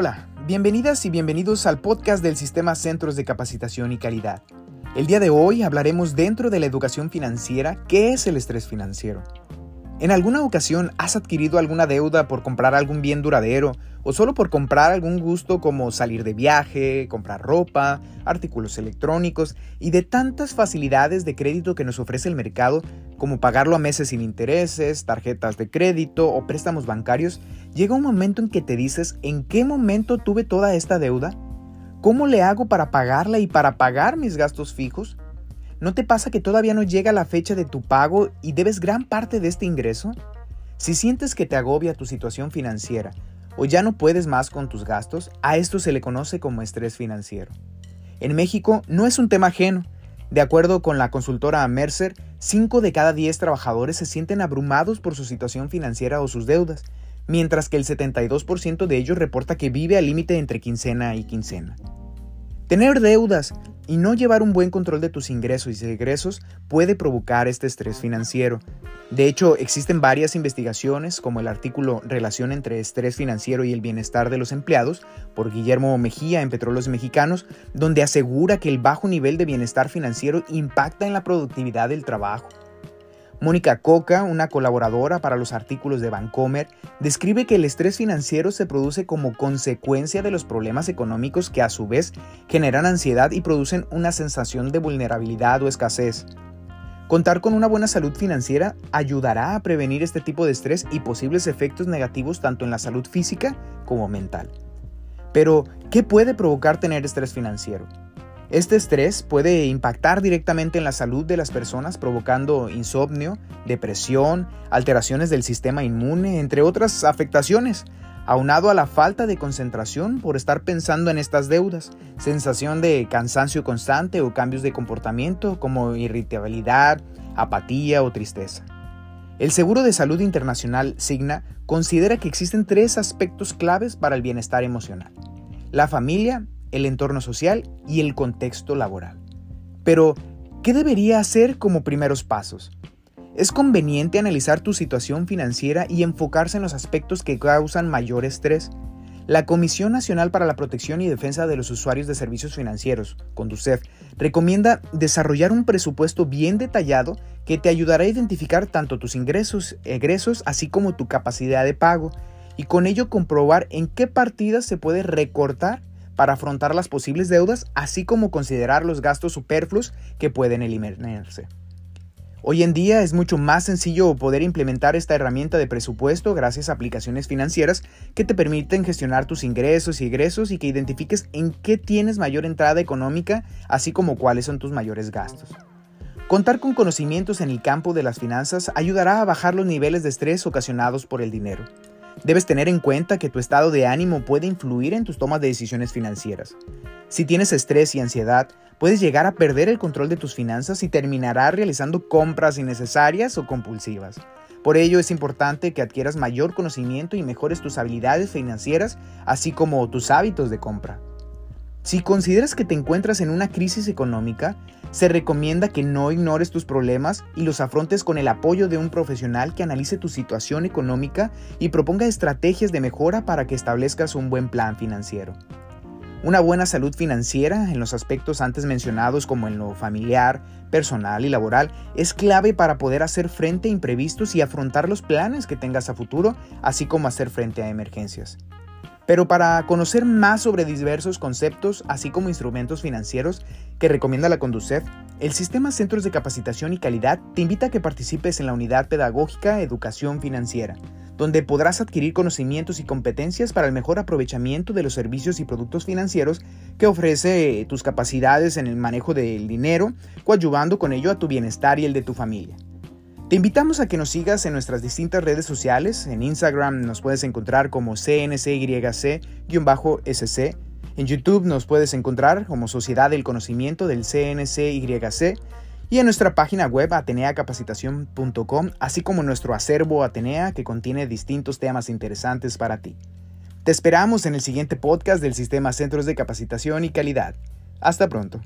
Hola, bienvenidas y bienvenidos al podcast del Sistema Centros de Capacitación y Calidad. El día de hoy hablaremos dentro de la educación financiera qué es el estrés financiero. ¿En alguna ocasión has adquirido alguna deuda por comprar algún bien duradero o solo por comprar algún gusto como salir de viaje, comprar ropa, artículos electrónicos y de tantas facilidades de crédito que nos ofrece el mercado como pagarlo a meses sin intereses, tarjetas de crédito o préstamos bancarios? Llega un momento en que te dices, ¿en qué momento tuve toda esta deuda? ¿Cómo le hago para pagarla y para pagar mis gastos fijos? ¿No te pasa que todavía no llega la fecha de tu pago y debes gran parte de este ingreso? Si sientes que te agobia tu situación financiera o ya no puedes más con tus gastos, a esto se le conoce como estrés financiero. En México no es un tema ajeno. De acuerdo con la consultora Mercer, 5 de cada 10 trabajadores se sienten abrumados por su situación financiera o sus deudas, mientras que el 72% de ellos reporta que vive al límite entre quincena y quincena. Tener deudas y no llevar un buen control de tus ingresos y egresos puede provocar este estrés financiero. De hecho, existen varias investigaciones, como el artículo Relación entre estrés financiero y el bienestar de los empleados, por Guillermo Mejía en Petróleos Mexicanos, donde asegura que el bajo nivel de bienestar financiero impacta en la productividad del trabajo. Mónica Coca, una colaboradora para los artículos de Vancomer, describe que el estrés financiero se produce como consecuencia de los problemas económicos que a su vez generan ansiedad y producen una sensación de vulnerabilidad o escasez. Contar con una buena salud financiera ayudará a prevenir este tipo de estrés y posibles efectos negativos tanto en la salud física como mental. Pero, ¿qué puede provocar tener estrés financiero? Este estrés puede impactar directamente en la salud de las personas provocando insomnio, depresión, alteraciones del sistema inmune, entre otras afectaciones, aunado a la falta de concentración por estar pensando en estas deudas, sensación de cansancio constante o cambios de comportamiento como irritabilidad, apatía o tristeza. El Seguro de Salud Internacional Signa considera que existen tres aspectos claves para el bienestar emocional. La familia, el entorno social y el contexto laboral. Pero, ¿qué debería hacer como primeros pasos? Es conveniente analizar tu situación financiera y enfocarse en los aspectos que causan mayor estrés. La Comisión Nacional para la Protección y Defensa de los Usuarios de Servicios Financieros, CONDUCEF, recomienda desarrollar un presupuesto bien detallado que te ayudará a identificar tanto tus ingresos, egresos, así como tu capacidad de pago, y con ello comprobar en qué partidas se puede recortar para afrontar las posibles deudas, así como considerar los gastos superfluos que pueden eliminarse. Hoy en día es mucho más sencillo poder implementar esta herramienta de presupuesto gracias a aplicaciones financieras que te permiten gestionar tus ingresos y egresos y que identifiques en qué tienes mayor entrada económica, así como cuáles son tus mayores gastos. Contar con conocimientos en el campo de las finanzas ayudará a bajar los niveles de estrés ocasionados por el dinero. Debes tener en cuenta que tu estado de ánimo puede influir en tus tomas de decisiones financieras. Si tienes estrés y ansiedad, puedes llegar a perder el control de tus finanzas y terminarás realizando compras innecesarias o compulsivas. Por ello es importante que adquieras mayor conocimiento y mejores tus habilidades financieras, así como tus hábitos de compra. Si consideras que te encuentras en una crisis económica, se recomienda que no ignores tus problemas y los afrontes con el apoyo de un profesional que analice tu situación económica y proponga estrategias de mejora para que establezcas un buen plan financiero. Una buena salud financiera en los aspectos antes mencionados como en lo familiar, personal y laboral es clave para poder hacer frente a imprevistos y afrontar los planes que tengas a futuro, así como hacer frente a emergencias. Pero para conocer más sobre diversos conceptos, así como instrumentos financieros que recomienda la Conducef, el Sistema Centros de Capacitación y Calidad te invita a que participes en la unidad pedagógica Educación Financiera, donde podrás adquirir conocimientos y competencias para el mejor aprovechamiento de los servicios y productos financieros que ofrece tus capacidades en el manejo del dinero, coadyuvando con ello a tu bienestar y el de tu familia. Te invitamos a que nos sigas en nuestras distintas redes sociales. En Instagram nos puedes encontrar como CNCYC-SC. En YouTube nos puedes encontrar como Sociedad del Conocimiento del CNCYC. Y en nuestra página web ateneacapacitación.com, así como nuestro acervo Atenea que contiene distintos temas interesantes para ti. Te esperamos en el siguiente podcast del Sistema Centros de Capacitación y Calidad. Hasta pronto.